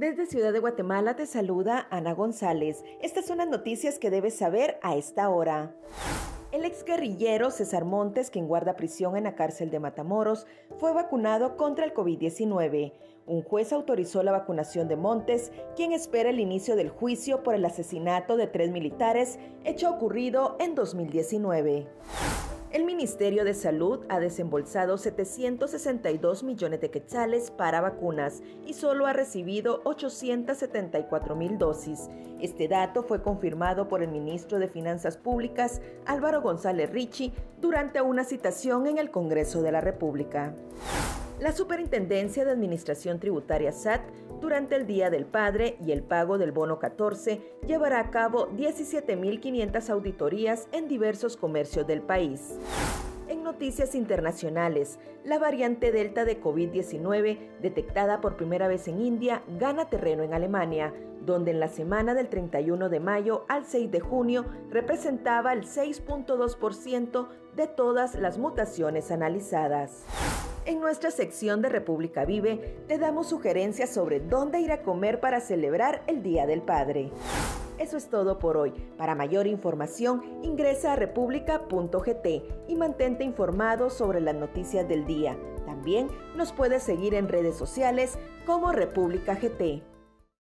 Desde Ciudad de Guatemala te saluda Ana González. Estas son las noticias que debes saber a esta hora. El exguerrillero César Montes, quien guarda prisión en la cárcel de Matamoros, fue vacunado contra el COVID-19. Un juez autorizó la vacunación de Montes, quien espera el inicio del juicio por el asesinato de tres militares, hecho ocurrido en 2019. Ministerio de Salud ha desembolsado 762 millones de quetzales para vacunas y solo ha recibido 874 mil dosis. Este dato fue confirmado por el ministro de Finanzas Públicas, Álvaro González Ricci, durante una citación en el Congreso de la República. La Superintendencia de Administración Tributaria SAT durante el Día del Padre y el pago del bono 14 llevará a cabo 17.500 auditorías en diversos comercios del país. En noticias internacionales, la variante Delta de COVID-19, detectada por primera vez en India, gana terreno en Alemania, donde en la semana del 31 de mayo al 6 de junio representaba el 6.2% de todas las mutaciones analizadas. En nuestra sección de República Vive te damos sugerencias sobre dónde ir a comer para celebrar el Día del Padre. Eso es todo por hoy. Para mayor información, ingresa a república.gt y mantente informado sobre las noticias del día. También nos puedes seguir en redes sociales como República GT.